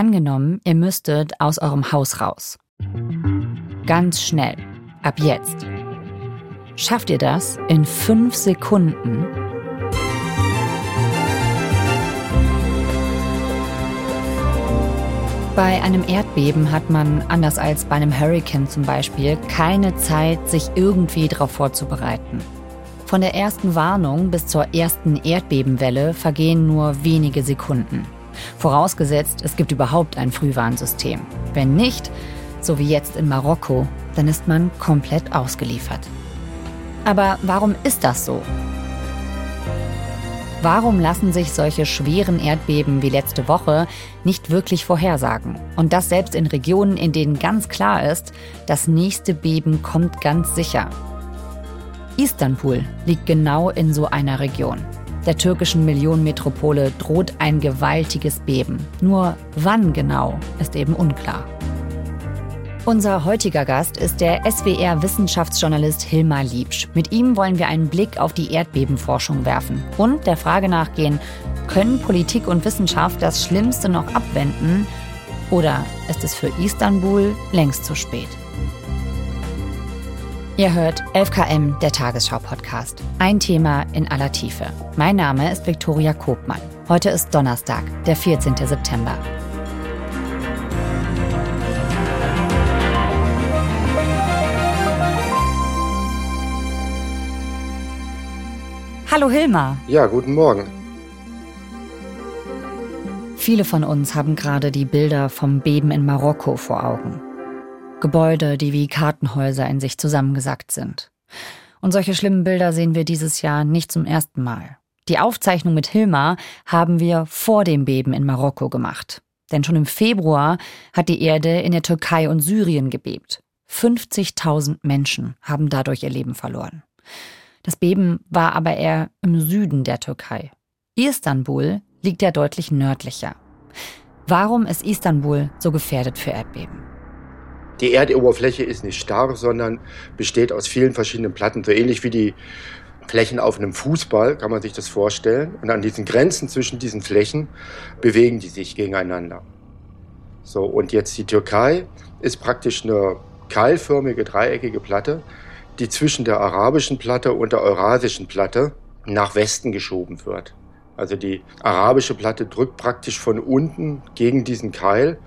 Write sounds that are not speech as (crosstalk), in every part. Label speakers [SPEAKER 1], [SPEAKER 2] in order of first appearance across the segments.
[SPEAKER 1] Angenommen, ihr müsstet aus eurem Haus raus. Ganz schnell. Ab jetzt. Schafft ihr das in fünf Sekunden? Bei einem Erdbeben hat man, anders als bei einem Hurricane zum Beispiel, keine Zeit, sich irgendwie darauf vorzubereiten. Von der ersten Warnung bis zur ersten Erdbebenwelle vergehen nur wenige Sekunden. Vorausgesetzt, es gibt überhaupt ein Frühwarnsystem. Wenn nicht, so wie jetzt in Marokko, dann ist man komplett ausgeliefert. Aber warum ist das so? Warum lassen sich solche schweren Erdbeben wie letzte Woche nicht wirklich vorhersagen? Und das selbst in Regionen, in denen ganz klar ist, das nächste Beben kommt ganz sicher. Istanbul liegt genau in so einer Region. Der türkischen Millionenmetropole droht ein gewaltiges Beben. Nur wann genau ist eben unklar. Unser heutiger Gast ist der SWR-Wissenschaftsjournalist Hilmar Liebsch. Mit ihm wollen wir einen Blick auf die Erdbebenforschung werfen und der Frage nachgehen, können Politik und Wissenschaft das Schlimmste noch abwenden oder ist es für Istanbul längst zu spät? Ihr hört 11KM, der Tagesschau-Podcast. Ein Thema in aller Tiefe. Mein Name ist Viktoria Kobmann. Heute ist Donnerstag, der 14. September. Hallo Hilmar.
[SPEAKER 2] Ja, guten Morgen.
[SPEAKER 1] Viele von uns haben gerade die Bilder vom Beben in Marokko vor Augen. Gebäude, die wie Kartenhäuser in sich zusammengesackt sind. Und solche schlimmen Bilder sehen wir dieses Jahr nicht zum ersten Mal. Die Aufzeichnung mit Hilmar haben wir vor dem Beben in Marokko gemacht. Denn schon im Februar hat die Erde in der Türkei und Syrien gebebt. 50.000 Menschen haben dadurch ihr Leben verloren. Das Beben war aber eher im Süden der Türkei. Istanbul liegt ja deutlich nördlicher. Warum ist Istanbul so gefährdet für Erdbeben?
[SPEAKER 2] Die Erdoberfläche ist nicht starr, sondern besteht aus vielen verschiedenen Platten, so ähnlich wie die Flächen auf einem Fußball, kann man sich das vorstellen. Und an diesen Grenzen zwischen diesen Flächen bewegen die sich gegeneinander. So, und jetzt die Türkei ist praktisch eine keilförmige, dreieckige Platte, die zwischen der arabischen Platte und der eurasischen Platte nach Westen geschoben wird. Also die arabische Platte drückt praktisch von unten gegen diesen Keil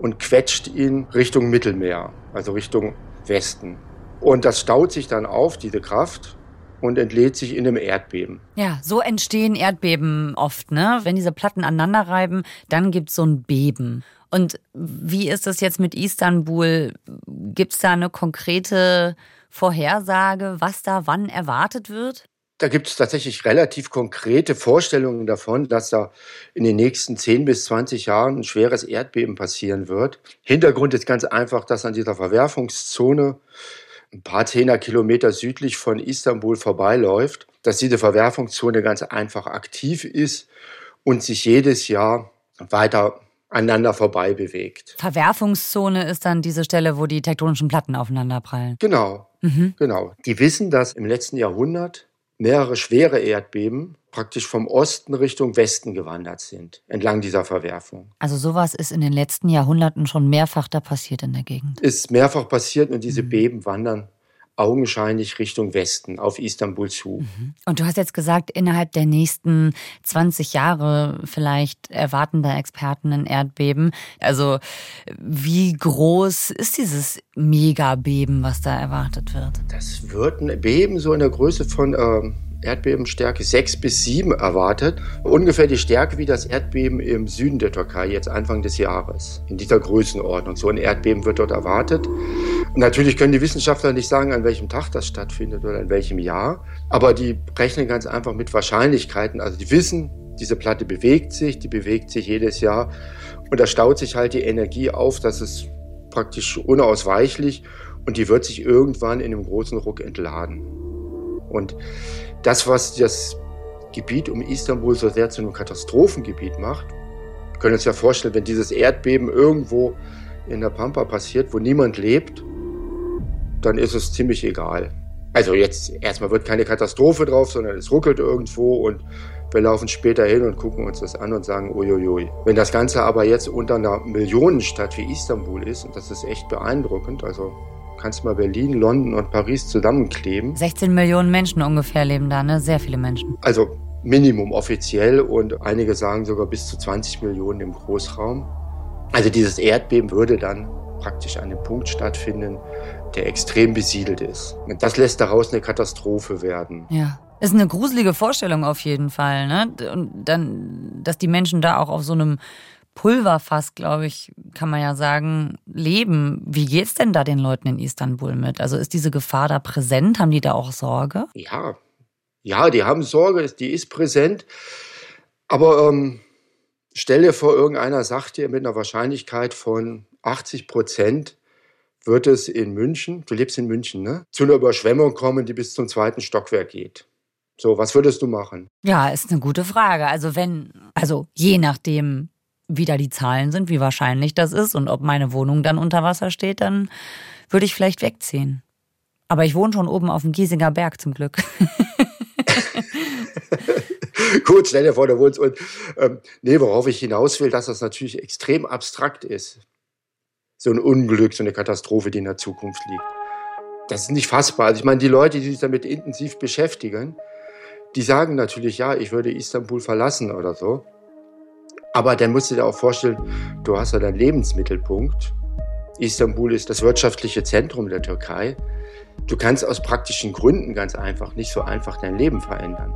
[SPEAKER 2] und quetscht ihn Richtung Mittelmeer, also Richtung Westen. Und das staut sich dann auf, diese Kraft, und entlädt sich in einem Erdbeben.
[SPEAKER 1] Ja, so entstehen Erdbeben oft, ne? Wenn diese Platten aneinander reiben, dann gibt's so ein Beben. Und wie ist das jetzt mit Istanbul? Gibt's da eine konkrete Vorhersage, was da wann erwartet wird?
[SPEAKER 2] Da gibt es tatsächlich relativ konkrete Vorstellungen davon, dass da in den nächsten 10 bis 20 Jahren ein schweres Erdbeben passieren wird. Hintergrund ist ganz einfach, dass an dieser Verwerfungszone ein paar zehner Kilometer südlich von Istanbul vorbeiläuft, dass diese Verwerfungszone ganz einfach aktiv ist und sich jedes Jahr weiter aneinander vorbei bewegt.
[SPEAKER 1] Verwerfungszone ist dann diese Stelle, wo die tektonischen Platten aufeinanderprallen.
[SPEAKER 2] Genau, mhm. genau. Die wissen, dass im letzten Jahrhundert mehrere schwere Erdbeben praktisch vom Osten Richtung Westen gewandert sind, entlang dieser Verwerfung.
[SPEAKER 1] Also sowas ist in den letzten Jahrhunderten schon mehrfach da passiert in der Gegend.
[SPEAKER 2] Ist mehrfach passiert und diese mhm. Beben wandern augenscheinlich Richtung Westen, auf Istanbul zu.
[SPEAKER 1] Mhm. Und du hast jetzt gesagt, innerhalb der nächsten 20 Jahre vielleicht erwarten da Experten ein Erdbeben. Also wie groß ist dieses Megabeben, was da erwartet wird?
[SPEAKER 2] Das wird ein Beben so in der Größe von... Äh, Erdbebenstärke 6 bis 7 erwartet. Ungefähr die Stärke wie das Erdbeben im Süden der Türkei jetzt Anfang des Jahres. In dieser Größenordnung. So ein Erdbeben wird dort erwartet. Natürlich können die Wissenschaftler nicht sagen, an welchem Tag das stattfindet oder in welchem Jahr. Aber die rechnen ganz einfach mit Wahrscheinlichkeiten. Also die wissen, diese Platte bewegt sich, die bewegt sich jedes Jahr. Und da staut sich halt die Energie auf, das ist praktisch unausweichlich. Und die wird sich irgendwann in einem großen Ruck entladen. Und das, was das Gebiet um Istanbul so sehr zu einem Katastrophengebiet macht, wir können uns ja vorstellen, wenn dieses Erdbeben irgendwo in der Pampa passiert, wo niemand lebt, dann ist es ziemlich egal. Also jetzt erstmal wird keine Katastrophe drauf, sondern es ruckelt irgendwo und wir laufen später hin und gucken uns das an und sagen, uiuiui. Wenn das Ganze aber jetzt unter einer Millionenstadt wie Istanbul ist, und das ist echt beeindruckend, also kannst mal Berlin, London und Paris zusammenkleben.
[SPEAKER 1] 16 Millionen Menschen ungefähr leben da, ne? Sehr viele Menschen.
[SPEAKER 2] Also Minimum offiziell und einige sagen sogar bis zu 20 Millionen im Großraum. Also dieses Erdbeben würde dann praktisch an einem Punkt stattfinden, der extrem besiedelt ist. Und das lässt daraus eine Katastrophe werden.
[SPEAKER 1] Ja. Ist eine gruselige Vorstellung auf jeden Fall, ne? Und dann, dass die Menschen da auch auf so einem Pulverfass, glaube ich, kann man ja sagen, leben. Wie geht's denn da den Leuten in Istanbul mit? Also ist diese Gefahr da präsent? Haben die da auch Sorge?
[SPEAKER 2] Ja, ja, die haben Sorge, die ist präsent. Aber ähm, stell dir vor, irgendeiner sagt dir mit einer Wahrscheinlichkeit von 80 Prozent, wird es in München, du lebst in München, ne, zu einer Überschwemmung kommen, die bis zum zweiten Stockwerk geht. So, was würdest du machen?
[SPEAKER 1] Ja, ist eine gute Frage. Also wenn, also je nachdem, wie da die Zahlen sind, wie wahrscheinlich das ist und ob meine Wohnung dann unter Wasser steht, dann würde ich vielleicht wegziehen. Aber ich wohne schon oben auf dem Giesinger Berg zum Glück. (laughs)
[SPEAKER 2] Gut, stell dir vor, du wohnst und ähm, nee, worauf ich hinaus will, dass das natürlich extrem abstrakt ist so ein Unglück, so eine Katastrophe, die in der Zukunft liegt. Das ist nicht fassbar. Also ich meine, die Leute, die sich damit intensiv beschäftigen, die sagen natürlich, ja, ich würde Istanbul verlassen oder so. Aber dann musst du dir auch vorstellen, du hast ja deinen Lebensmittelpunkt. Istanbul ist das wirtschaftliche Zentrum der Türkei. Du kannst aus praktischen Gründen ganz einfach nicht so einfach dein Leben verändern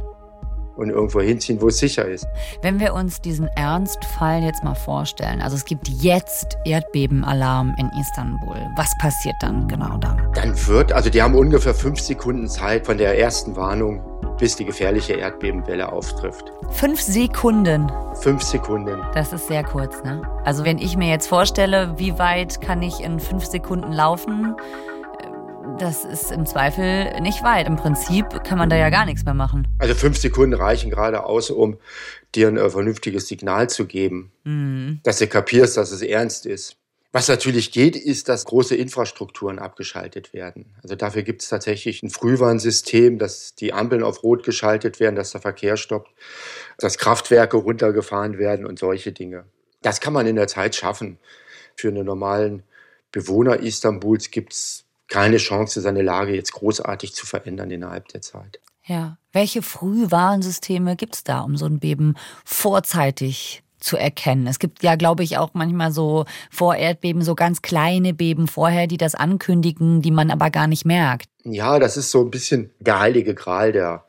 [SPEAKER 2] und irgendwo hinziehen, wo es sicher ist.
[SPEAKER 1] Wenn wir uns diesen Ernstfall jetzt mal vorstellen, also es gibt jetzt Erdbebenalarm in Istanbul, was passiert dann genau dann?
[SPEAKER 2] Dann wird, also die haben ungefähr fünf Sekunden Zeit von der ersten Warnung bis die gefährliche Erdbebenwelle auftrifft.
[SPEAKER 1] Fünf Sekunden.
[SPEAKER 2] Fünf Sekunden.
[SPEAKER 1] Das ist sehr kurz, ne? Also wenn ich mir jetzt vorstelle, wie weit kann ich in fünf Sekunden laufen, das ist im Zweifel nicht weit. Im Prinzip kann man da ja gar nichts mehr machen.
[SPEAKER 2] Also fünf Sekunden reichen gerade aus, um dir ein äh, vernünftiges Signal zu geben, mhm. dass du kapierst, dass es ernst ist. Was natürlich geht, ist, dass große Infrastrukturen abgeschaltet werden. Also dafür gibt es tatsächlich ein Frühwarnsystem, dass die Ampeln auf Rot geschaltet werden, dass der Verkehr stoppt, dass Kraftwerke runtergefahren werden und solche Dinge. Das kann man in der Zeit schaffen. Für einen normalen Bewohner Istanbuls gibt es keine Chance, seine Lage jetzt großartig zu verändern innerhalb der Zeit.
[SPEAKER 1] Ja. Welche Frühwarnsysteme gibt es da, um so ein Beben vorzeitig zu erkennen? Es gibt ja, glaube ich, auch manchmal so vor Erdbeben so ganz kleine Beben vorher, die das ankündigen, die man aber gar nicht merkt.
[SPEAKER 2] Ja, das ist so ein bisschen der heilige Gral der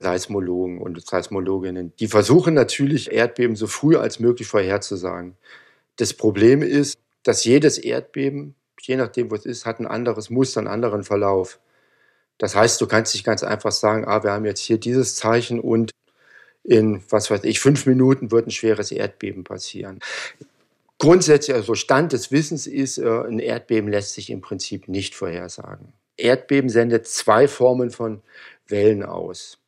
[SPEAKER 2] Seismologen und Seismologinnen. Die versuchen natürlich, Erdbeben so früh als möglich vorherzusagen. Das Problem ist, dass jedes Erdbeben je nachdem, wo es ist, hat ein anderes Muster, einen anderen Verlauf. Das heißt, du kannst nicht ganz einfach sagen, ah, wir haben jetzt hier dieses Zeichen und in, was weiß ich, fünf Minuten wird ein schweres Erdbeben passieren. Grundsätzlich, also Stand des Wissens ist, äh, ein Erdbeben lässt sich im Prinzip nicht vorhersagen. Erdbeben sendet zwei Formen von Wellen aus.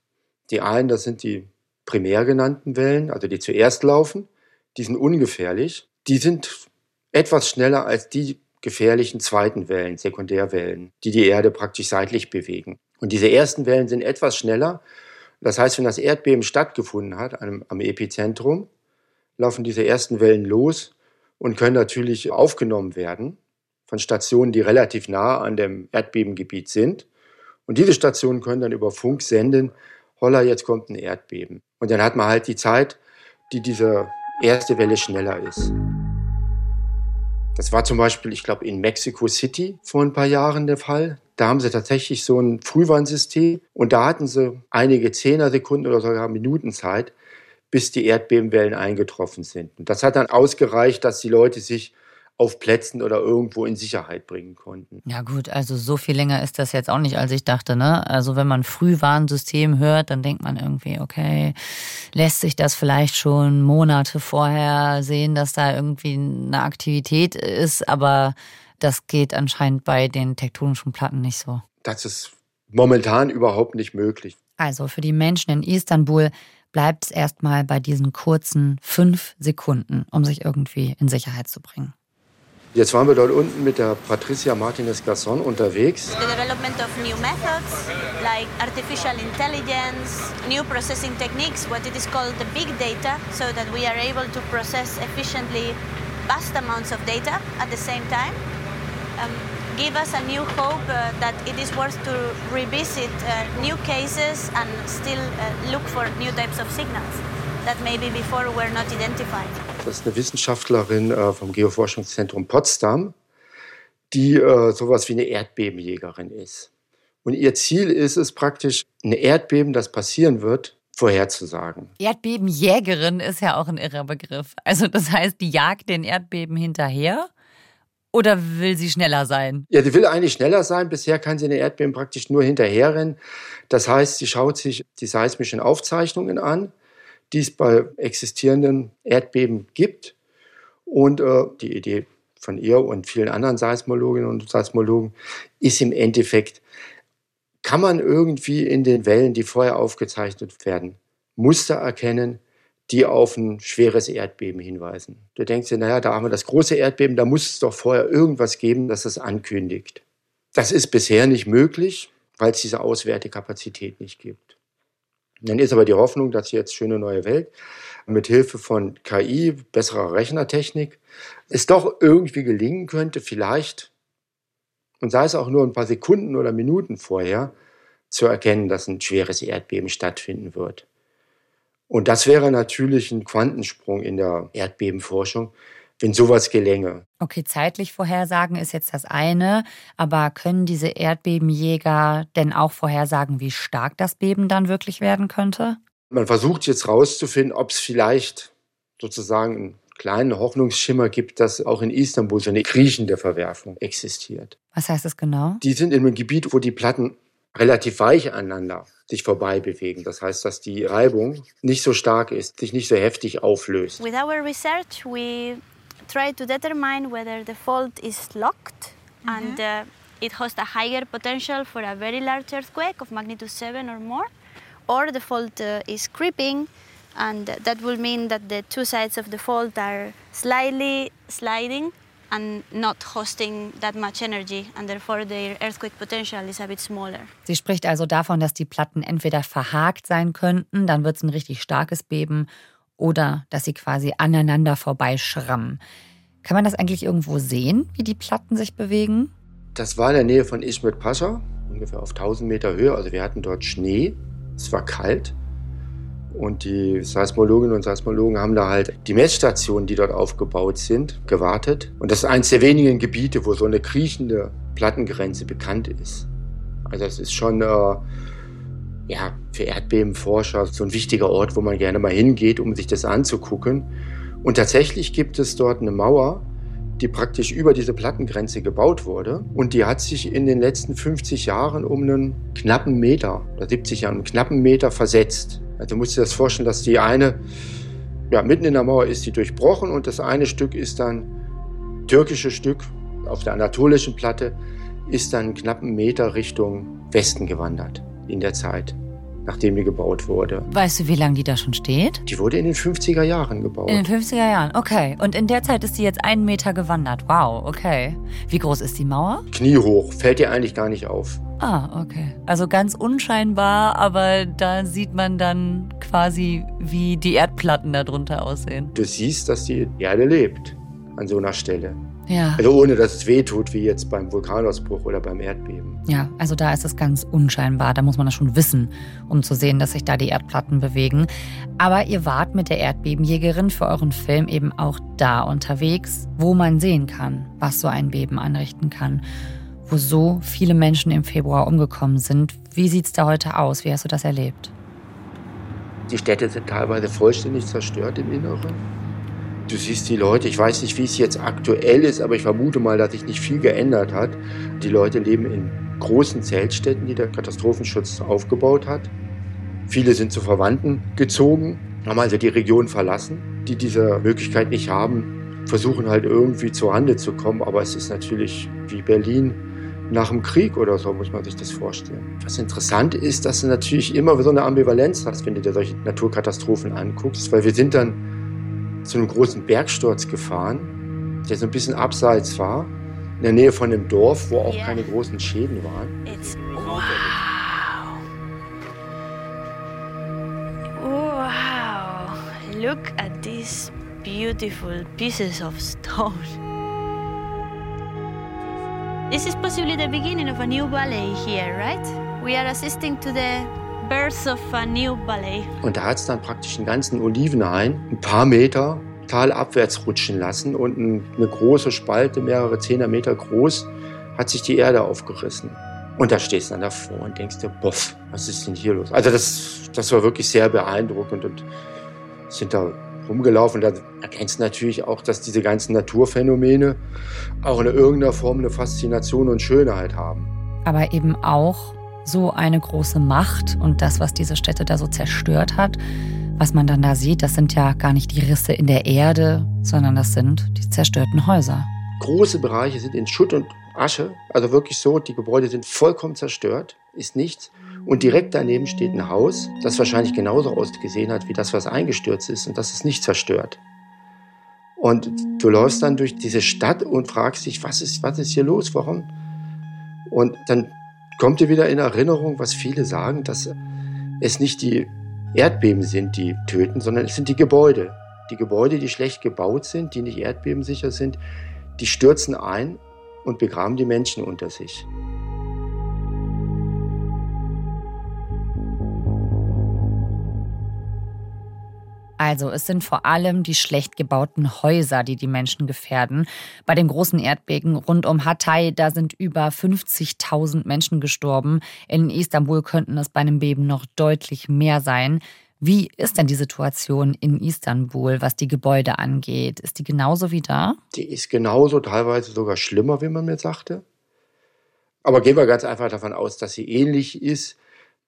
[SPEAKER 2] Die einen, das sind die primär genannten Wellen, also die zuerst laufen, die sind ungefährlich. Die sind etwas schneller als die gefährlichen zweiten Wellen, Sekundärwellen, die die Erde praktisch seitlich bewegen. Und diese ersten Wellen sind etwas schneller. Das heißt, wenn das Erdbeben stattgefunden hat am, am Epizentrum, laufen diese ersten Wellen los und können natürlich aufgenommen werden von Stationen, die relativ nah an dem Erdbebengebiet sind. Und diese Stationen können dann über Funk senden, holla, jetzt kommt ein Erdbeben. Und dann hat man halt die Zeit, die diese erste Welle schneller ist. Das war zum Beispiel, ich glaube, in Mexico City vor ein paar Jahren der Fall. Da haben sie tatsächlich so ein Frühwarnsystem und da hatten sie einige Zehnersekunden oder sogar Minuten Zeit, bis die Erdbebenwellen eingetroffen sind. Und das hat dann ausgereicht, dass die Leute sich auf Plätzen oder irgendwo in Sicherheit bringen konnten.
[SPEAKER 1] Ja gut, also so viel länger ist das jetzt auch nicht, als ich dachte. Ne? Also wenn man Frühwarnsystem hört, dann denkt man irgendwie, okay, lässt sich das vielleicht schon Monate vorher sehen, dass da irgendwie eine Aktivität ist, aber das geht anscheinend bei den tektonischen Platten nicht so.
[SPEAKER 2] Das ist momentan überhaupt nicht möglich.
[SPEAKER 1] Also für die Menschen in Istanbul bleibt es erstmal bei diesen kurzen fünf Sekunden, um sich irgendwie in Sicherheit zu bringen.
[SPEAKER 2] Jetzt waren wir dort unten mit der Patricia Martinez Garçon unterwegs.
[SPEAKER 3] The development of new methods like artificial intelligence, new processing techniques, what it is called the big data, so that we are able to process efficiently vast amounts of data at the same time. Um, give us a new hope uh, that it is worth to revisit uh, new cases and still uh, look for new types of signals that maybe before were not identified.
[SPEAKER 2] Das ist eine Wissenschaftlerin äh, vom Geoforschungszentrum Potsdam, die äh, sowas wie eine Erdbebenjägerin ist. Und ihr Ziel ist es praktisch, ein Erdbeben, das passieren wird, vorherzusagen.
[SPEAKER 1] Erdbebenjägerin ist ja auch ein irrer Begriff. Also das heißt, die jagt den Erdbeben hinterher oder will sie schneller sein?
[SPEAKER 2] Ja, die will eigentlich schneller sein. Bisher kann sie eine Erdbeben praktisch nur hinterherrennen. Das heißt, sie schaut sich die seismischen Aufzeichnungen an die es bei existierenden Erdbeben gibt. Und äh, die Idee von ihr und vielen anderen Seismologinnen und Seismologen ist im Endeffekt, kann man irgendwie in den Wellen, die vorher aufgezeichnet werden, Muster erkennen, die auf ein schweres Erdbeben hinweisen. Du denkst dir, naja, da haben wir das große Erdbeben, da muss es doch vorher irgendwas geben, das das ankündigt. Das ist bisher nicht möglich, weil es diese Auswertekapazität nicht gibt. Dann ist aber die Hoffnung, dass jetzt schöne neue Welt mit Hilfe von KI, besserer Rechnertechnik, es doch irgendwie gelingen könnte, vielleicht, und sei es auch nur ein paar Sekunden oder Minuten vorher, zu erkennen, dass ein schweres Erdbeben stattfinden wird. Und das wäre natürlich ein Quantensprung in der Erdbebenforschung, wenn sowas gelänge.
[SPEAKER 1] Okay, zeitlich vorhersagen ist jetzt das eine, aber können diese Erdbebenjäger denn auch vorhersagen, wie stark das Beben dann wirklich werden könnte?
[SPEAKER 2] Man versucht jetzt rauszufinden, ob es vielleicht sozusagen einen kleinen Hoffnungsschimmer gibt, dass auch in Istanbul so eine kriechende Verwerfung existiert.
[SPEAKER 1] Was heißt das genau?
[SPEAKER 2] Die sind in einem Gebiet, wo die Platten relativ weich aneinander sich vorbei bewegen. Das heißt, dass die Reibung nicht so stark ist, sich nicht so heftig auflöst.
[SPEAKER 3] With our research we try to determine whether the fault is locked mm -hmm. and uh, it hosts a higher potential for a very large earthquake of magnitude 7 or more, or the fault uh, is creeping, and that will mean that the two sides of the fault are slightly sliding and not hosting that much energy and therefore their earthquake potential is a bit smaller.
[SPEAKER 1] Sie spricht also davon, dass die Platten entweder verhakt sein könnten, dann wird es ein richtig starkes Beben oder dass sie quasi aneinander vorbeischrammen. Kann man das eigentlich irgendwo sehen, wie die Platten sich bewegen?
[SPEAKER 2] Das war in der Nähe von Ismet Pascha, ungefähr auf 1000 Meter Höhe. Also wir hatten dort Schnee, es war kalt. Und die Seismologinnen und Seismologen haben da halt die Messstationen, die dort aufgebaut sind, gewartet. Und das ist eines der wenigen Gebiete, wo so eine kriechende Plattengrenze bekannt ist. Also es ist schon äh, ja, für Erdbebenforscher so ein wichtiger Ort, wo man gerne mal hingeht, um sich das anzugucken. Und tatsächlich gibt es dort eine Mauer, die praktisch über diese Plattengrenze gebaut wurde. Und die hat sich in den letzten 50 Jahren um einen knappen Meter oder 70 Jahren, einen knappen Meter versetzt. Also du musst dir das vorstellen, dass die eine, ja, mitten in der Mauer ist die durchbrochen und das eine Stück ist dann, türkische Stück auf der anatolischen Platte, ist dann einen knappen Meter Richtung Westen gewandert in der Zeit, nachdem die gebaut wurde.
[SPEAKER 1] Weißt du, wie lange die da schon steht?
[SPEAKER 2] Die wurde in den 50er Jahren gebaut.
[SPEAKER 1] In den 50er Jahren, okay. Und in der Zeit ist sie jetzt einen Meter gewandert. Wow, okay. Wie groß ist die Mauer?
[SPEAKER 2] Kniehoch, fällt dir eigentlich gar nicht auf.
[SPEAKER 1] Ah, okay. Also ganz unscheinbar, aber da sieht man dann quasi, wie die Erdplatten darunter aussehen.
[SPEAKER 2] Du siehst, dass die Erde lebt an so einer Stelle.
[SPEAKER 1] Ja.
[SPEAKER 2] Also ohne dass es wehtut, wie jetzt beim Vulkanausbruch oder beim Erdbeben.
[SPEAKER 1] Ja, also da ist es ganz unscheinbar. Da muss man das schon wissen, um zu sehen, dass sich da die Erdplatten bewegen. Aber ihr wart mit der Erdbebenjägerin für euren Film eben auch da unterwegs, wo man sehen kann, was so ein Beben anrichten kann. Wo so viele Menschen im Februar umgekommen sind. Wie sieht es da heute aus? Wie hast du das erlebt?
[SPEAKER 2] Die Städte sind teilweise vollständig zerstört im Inneren. Du siehst die Leute, ich weiß nicht, wie es jetzt aktuell ist, aber ich vermute mal, dass sich nicht viel geändert hat. Die Leute leben in großen Zeltstätten, die der Katastrophenschutz aufgebaut hat. Viele sind zu Verwandten gezogen, haben also die Region verlassen, die diese Möglichkeit nicht haben, versuchen halt irgendwie zur Handel zu kommen, aber es ist natürlich wie Berlin nach dem Krieg oder so, muss man sich das vorstellen. Was interessant ist, dass du natürlich immer so eine Ambivalenz hast, wenn du dir solche Naturkatastrophen anguckst, weil wir sind dann zu einem großen Bergsturz gefahren der so ein bisschen abseits war, in der Nähe von dem Dorf, wo auch yeah. keine großen Schäden waren.
[SPEAKER 3] It's, wow. Wow. Look at these beautiful pieces of stone. This is possibly the beginning of a new ballet here, right? We are assisting to the birth of a new ballet.
[SPEAKER 2] Und da hat es dann praktisch einen ganzen Olivenhain, ein paar Meter talabwärts rutschen lassen und eine große Spalte, mehrere Zehner groß, hat sich die Erde aufgerissen. Und da stehst du dann davor und denkst dir, boff, was ist denn hier los? Also das, das war wirklich sehr beeindruckend und sind da rumgelaufen. Da erkennst du natürlich auch, dass diese ganzen Naturphänomene auch in irgendeiner Form eine Faszination und Schönheit haben.
[SPEAKER 1] Aber eben auch so eine große Macht und das, was diese Städte da so zerstört hat, was man dann da sieht, das sind ja gar nicht die Risse in der Erde, sondern das sind die zerstörten Häuser.
[SPEAKER 2] Große Bereiche sind in Schutt und Asche, also wirklich so, die Gebäude sind vollkommen zerstört, ist nichts. Und direkt daneben steht ein Haus, das wahrscheinlich genauso ausgesehen hat wie das, was eingestürzt ist und das ist nicht zerstört. Und du läufst dann durch diese Stadt und fragst dich, was ist, was ist hier los, warum? Und dann kommt dir wieder in Erinnerung, was viele sagen, dass es nicht die Erdbeben sind, die töten, sondern es sind die Gebäude. Die Gebäude, die schlecht gebaut sind, die nicht erdbebensicher sind, die stürzen ein und begraben die Menschen unter sich.
[SPEAKER 1] Also es sind vor allem die schlecht gebauten Häuser, die die Menschen gefährden. Bei dem großen Erdbeben rund um Hatay, da sind über 50.000 Menschen gestorben. In Istanbul könnten es bei einem Beben noch deutlich mehr sein. Wie ist denn die Situation in Istanbul, was die Gebäude angeht? Ist die genauso wie da?
[SPEAKER 2] Die ist genauso, teilweise sogar schlimmer, wie man mir sagte. Aber gehen wir ganz einfach davon aus, dass sie ähnlich ist.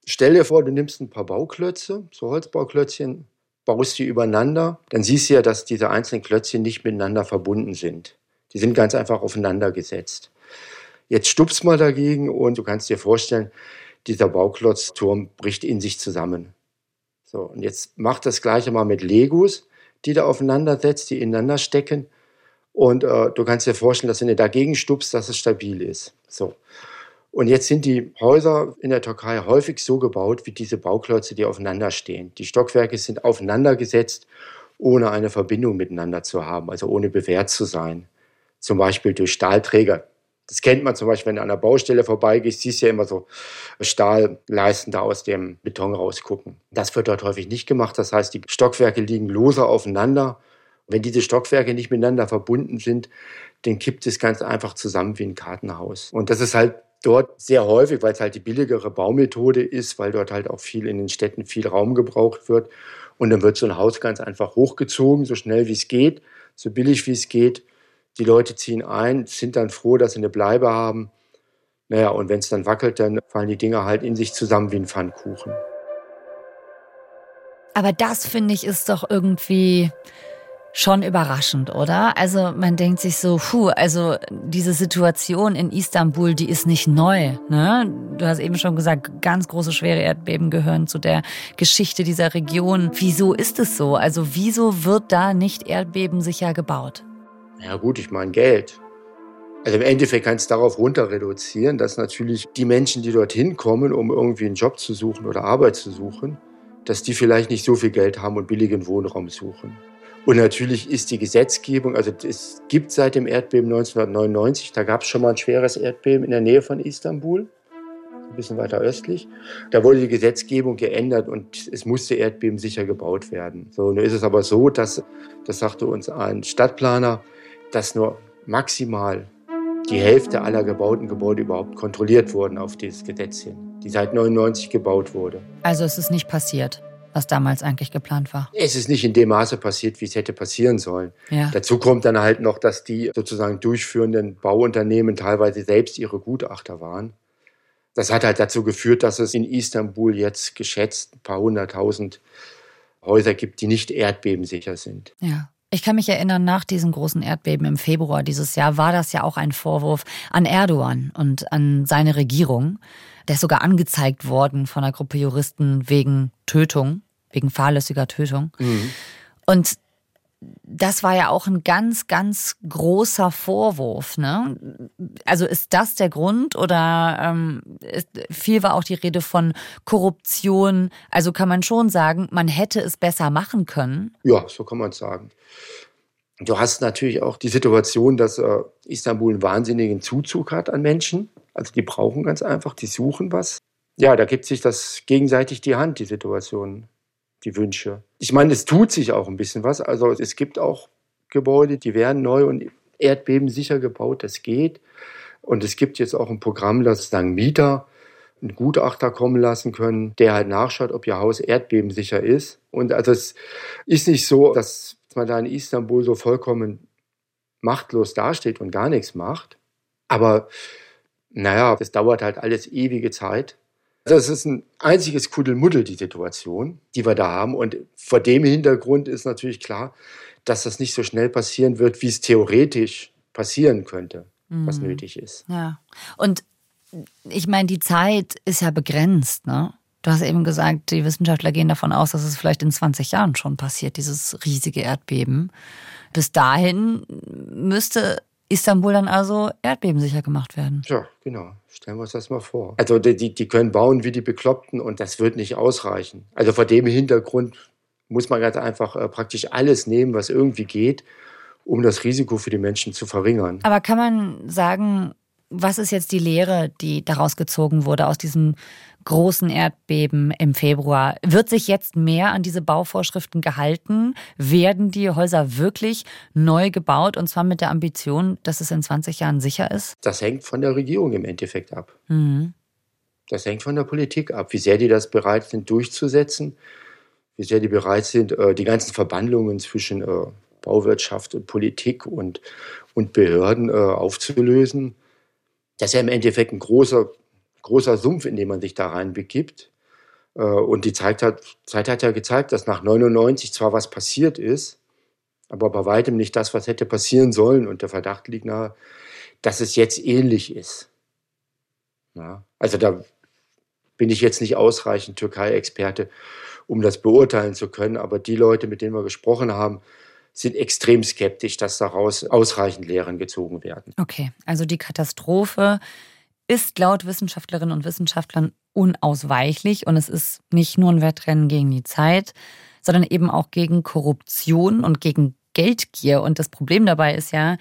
[SPEAKER 2] Stell dir vor, du nimmst ein paar Bauklötze, so Holzbauklötzchen, baust die übereinander, dann siehst du ja, dass diese einzelnen Klötzchen nicht miteinander verbunden sind. Die sind ganz einfach aufeinander gesetzt. Jetzt stupst mal dagegen und du kannst dir vorstellen, dieser Bauklotzturm bricht in sich zusammen. So, und jetzt mach das gleiche mal mit Legos, die da aufeinander setzt, die ineinander stecken. Und äh, du kannst dir vorstellen, dass wenn du dagegen stupst, dass es stabil ist. So. Und jetzt sind die Häuser in der Türkei häufig so gebaut wie diese Bauklötze, die aufeinander stehen. Die Stockwerke sind aufeinander gesetzt, ohne eine Verbindung miteinander zu haben, also ohne bewährt zu sein. Zum Beispiel durch Stahlträger. Das kennt man zum Beispiel, wenn du an der Baustelle vorbeigehst, siehst du ja immer so Stahlleisten da aus dem Beton rausgucken. Das wird dort häufig nicht gemacht. Das heißt, die Stockwerke liegen lose aufeinander. Wenn diese Stockwerke nicht miteinander verbunden sind, dann kippt es ganz einfach zusammen wie ein Kartenhaus. Und das ist halt dort sehr häufig, weil es halt die billigere Baumethode ist, weil dort halt auch viel in den Städten viel Raum gebraucht wird. Und dann wird so ein Haus ganz einfach hochgezogen, so schnell wie es geht, so billig wie es geht. Die Leute ziehen ein, sind dann froh, dass sie eine Bleibe haben. Naja, und wenn es dann wackelt, dann fallen die Dinger halt in sich zusammen wie ein Pfannkuchen.
[SPEAKER 1] Aber das finde ich ist doch irgendwie schon überraschend, oder? Also man denkt sich so, puh, also diese Situation in Istanbul, die ist nicht neu. Ne? Du hast eben schon gesagt, ganz große, schwere Erdbeben gehören zu der Geschichte dieser Region. Wieso ist es so? Also wieso wird da nicht erdbebensicher gebaut?
[SPEAKER 2] Ja gut, ich meine Geld. Also im Endeffekt kannst du darauf runter reduzieren, dass natürlich die Menschen, die dorthin kommen, um irgendwie einen Job zu suchen oder Arbeit zu suchen, dass die vielleicht nicht so viel Geld haben und billigen Wohnraum suchen. Und natürlich ist die Gesetzgebung, also es gibt seit dem Erdbeben 1999, da gab es schon mal ein schweres Erdbeben in der Nähe von Istanbul, ein bisschen weiter östlich. Da wurde die Gesetzgebung geändert und es musste Erdbeben sicher gebaut werden. So, nun ist es aber so, dass, das sagte uns ein Stadtplaner, dass nur maximal die Hälfte aller gebauten Gebäude überhaupt kontrolliert wurden auf dieses Gesetz hin, die seit 1999 gebaut wurde.
[SPEAKER 1] Also es ist nicht passiert was damals eigentlich geplant war.
[SPEAKER 2] Es ist nicht in dem Maße passiert, wie es hätte passieren sollen. Ja. Dazu kommt dann halt noch, dass die sozusagen durchführenden Bauunternehmen teilweise selbst ihre Gutachter waren. Das hat halt dazu geführt, dass es in Istanbul jetzt geschätzt ein paar hunderttausend Häuser gibt, die nicht erdbebensicher sind.
[SPEAKER 1] Ja. Ich kann mich erinnern, nach diesem großen Erdbeben im Februar dieses Jahr war das ja auch ein Vorwurf an Erdogan und an seine Regierung. Der ist sogar angezeigt worden von einer Gruppe Juristen wegen Tötung wegen fahrlässiger Tötung. Mhm. Und das war ja auch ein ganz, ganz großer Vorwurf. Ne? Also ist das der Grund oder ähm, ist, viel war auch die Rede von Korruption? Also kann man schon sagen, man hätte es besser machen können?
[SPEAKER 2] Ja, so kann man es sagen. Du hast natürlich auch die Situation, dass äh, Istanbul einen wahnsinnigen Zuzug hat an Menschen. Also die brauchen ganz einfach, die suchen was. Ja, da gibt sich das gegenseitig die Hand, die Situation die Wünsche. Ich meine, es tut sich auch ein bisschen was. Also es gibt auch Gebäude, die werden neu und erdbebensicher gebaut. Das geht. Und es gibt jetzt auch ein Programm, das dann Mieter einen Gutachter kommen lassen können, der halt nachschaut, ob ihr Haus erdbebensicher ist. Und also es ist nicht so, dass man da in Istanbul so vollkommen machtlos dasteht und gar nichts macht. Aber naja, das dauert halt alles ewige Zeit. Das ist ein einziges Kuddelmuddel, die Situation, die wir da haben. Und vor dem Hintergrund ist natürlich klar, dass das nicht so schnell passieren wird, wie es theoretisch passieren könnte, mhm. was nötig ist.
[SPEAKER 1] Ja. Und ich meine, die Zeit ist ja begrenzt, ne? Du hast eben gesagt, die Wissenschaftler gehen davon aus, dass es vielleicht in 20 Jahren schon passiert, dieses riesige Erdbeben. Bis dahin müsste Istanbul dann also erdbebensicher gemacht werden.
[SPEAKER 2] Ja, genau. Stellen wir uns das mal vor. Also die, die können bauen wie die Bekloppten und das wird nicht ausreichen. Also vor dem Hintergrund muss man ganz einfach äh, praktisch alles nehmen, was irgendwie geht, um das Risiko für die Menschen zu verringern.
[SPEAKER 1] Aber kann man sagen, was ist jetzt die Lehre, die daraus gezogen wurde aus diesem großen Erdbeben im Februar. Wird sich jetzt mehr an diese Bauvorschriften gehalten? Werden die Häuser wirklich neu gebaut und zwar mit der Ambition, dass es in 20 Jahren sicher ist?
[SPEAKER 2] Das hängt von der Regierung im Endeffekt ab. Mhm. Das hängt von der Politik ab, wie sehr die das bereit sind durchzusetzen, wie sehr die bereit sind, äh, die ganzen Verbandlungen zwischen äh, Bauwirtschaft und Politik und, und Behörden äh, aufzulösen. Das ist ja im Endeffekt ein großer großer Sumpf, in den man sich da reinbegibt. Äh, und die Zeit hat, Zeit hat ja gezeigt, dass nach 99 zwar was passiert ist, aber bei weitem nicht das, was hätte passieren sollen. Und der Verdacht liegt nahe, dass es jetzt ähnlich ist. Ja, also da bin ich jetzt nicht ausreichend Türkei-Experte, um das beurteilen zu können. Aber die Leute, mit denen wir gesprochen haben, sind extrem skeptisch, dass daraus ausreichend Lehren gezogen werden.
[SPEAKER 1] Okay, also die Katastrophe ist laut Wissenschaftlerinnen und Wissenschaftlern unausweichlich und es ist nicht nur ein Wettrennen gegen die Zeit, sondern eben auch gegen Korruption und gegen Geldgier. Und das Problem dabei ist ja,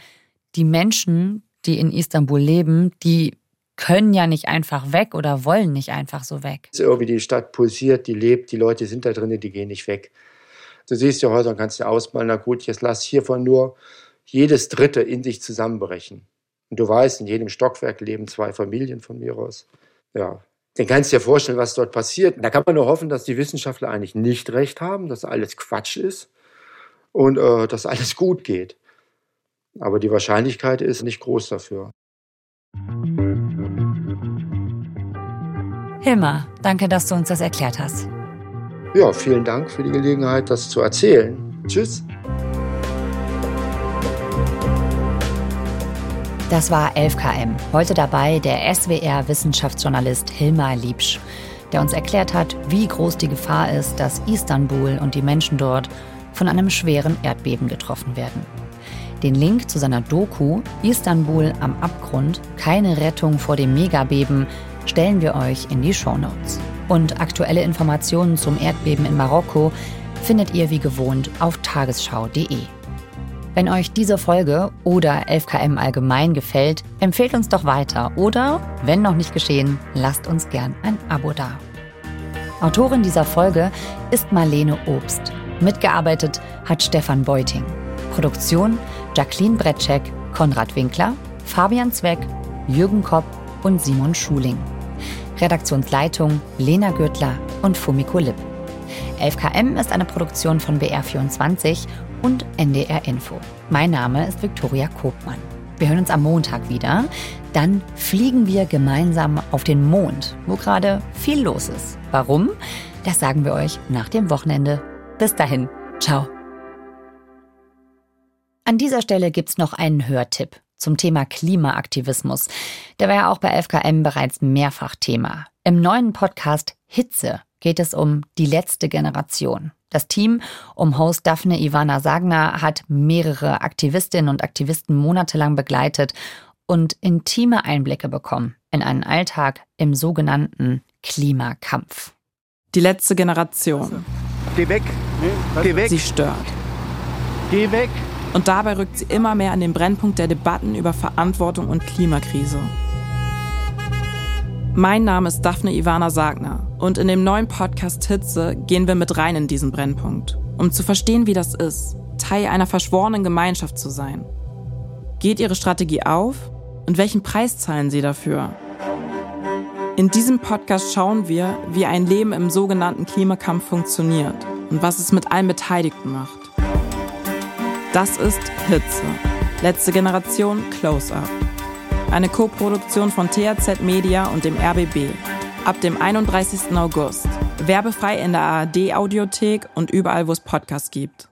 [SPEAKER 1] die Menschen, die in Istanbul leben, die können ja nicht einfach weg oder wollen nicht einfach so weg.
[SPEAKER 2] Irgendwie die Stadt pulsiert, die lebt, die Leute sind da drin, die gehen nicht weg. Du siehst ja heute und kannst dir ausmalen, na gut, jetzt lass hiervon nur jedes Dritte in sich zusammenbrechen. Und du weißt, in jedem Stockwerk leben zwei Familien von mir aus. Ja, dann kannst du dir vorstellen, was dort passiert. Da kann man nur hoffen, dass die Wissenschaftler eigentlich nicht recht haben, dass alles Quatsch ist und äh, dass alles gut geht. Aber die Wahrscheinlichkeit ist nicht groß dafür.
[SPEAKER 1] Hilmar, danke, dass du uns das erklärt hast.
[SPEAKER 2] Ja, vielen Dank für die Gelegenheit, das zu erzählen. Tschüss.
[SPEAKER 1] Das war 11KM. Heute dabei der SWR-Wissenschaftsjournalist Hilmar Liebsch, der uns erklärt hat, wie groß die Gefahr ist, dass Istanbul und die Menschen dort von einem schweren Erdbeben getroffen werden. Den Link zu seiner Doku Istanbul am Abgrund, keine Rettung vor dem Megabeben, stellen wir euch in die Shownotes. Und aktuelle Informationen zum Erdbeben in Marokko findet ihr wie gewohnt auf tagesschau.de. Wenn euch diese Folge oder 11KM allgemein gefällt, empfehlt uns doch weiter oder, wenn noch nicht geschehen, lasst uns gern ein Abo da. Autorin dieser Folge ist Marlene Obst. Mitgearbeitet hat Stefan Beuting. Produktion Jacqueline Bretschek, Konrad Winkler, Fabian Zweck, Jürgen Kopp und Simon Schuling. Redaktionsleitung Lena Gürtler und Fumiko Lipp. 11KM ist eine Produktion von BR24 und NDR Info. Mein Name ist Viktoria Kobmann. Wir hören uns am Montag wieder. Dann fliegen wir gemeinsam auf den Mond, wo gerade viel los ist. Warum? Das sagen wir euch nach dem Wochenende. Bis dahin. Ciao. An dieser Stelle gibt's noch einen Hörtipp zum Thema Klimaaktivismus. Der war ja auch bei FKM bereits mehrfach Thema. Im neuen Podcast Hitze geht es um die letzte Generation. Das Team um Host Daphne Ivana Sagner hat mehrere Aktivistinnen und Aktivisten monatelang begleitet und intime Einblicke bekommen in einen Alltag im sogenannten Klimakampf.
[SPEAKER 4] Die letzte Generation.
[SPEAKER 5] Geh weg. Geh weg.
[SPEAKER 4] Sie stört.
[SPEAKER 5] Geh weg.
[SPEAKER 4] Und dabei rückt sie immer mehr an den Brennpunkt der Debatten über Verantwortung und Klimakrise. Mein Name ist Daphne Ivana Sagner und in dem neuen Podcast Hitze gehen wir mit rein in diesen Brennpunkt, um zu verstehen, wie das ist, Teil einer verschworenen Gemeinschaft zu sein. Geht ihre Strategie auf und welchen Preis zahlen sie dafür? In diesem Podcast schauen wir, wie ein Leben im sogenannten Klimakampf funktioniert und was es mit allen Beteiligten macht. Das ist Hitze. Letzte Generation Close-Up. Eine Co-Produktion von THZ Media und dem RBB. Ab dem 31. August. Werbefrei in der ARD Audiothek und überall, wo es Podcasts gibt.